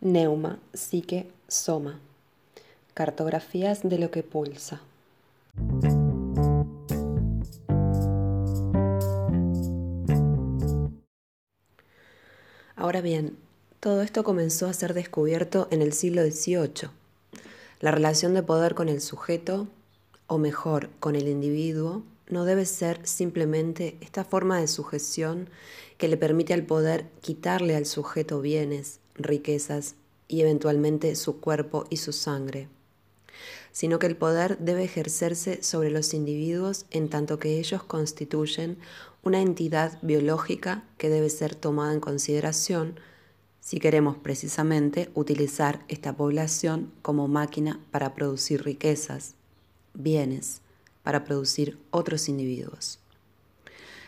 Neuma, psique, soma. Cartografías de lo que pulsa. Ahora bien, todo esto comenzó a ser descubierto en el siglo XVIII. La relación de poder con el sujeto, o mejor, con el individuo, no debe ser simplemente esta forma de sujeción que le permite al poder quitarle al sujeto bienes, riquezas y eventualmente su cuerpo y su sangre, sino que el poder debe ejercerse sobre los individuos en tanto que ellos constituyen una entidad biológica que debe ser tomada en consideración si queremos precisamente utilizar esta población como máquina para producir riquezas, bienes, para producir otros individuos.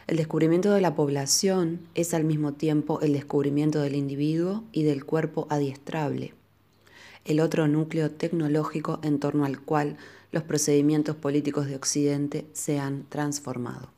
El descubrimiento de la población es al mismo tiempo el descubrimiento del individuo y del cuerpo adiestrable, el otro núcleo tecnológico en torno al cual los procedimientos políticos de Occidente se han transformado.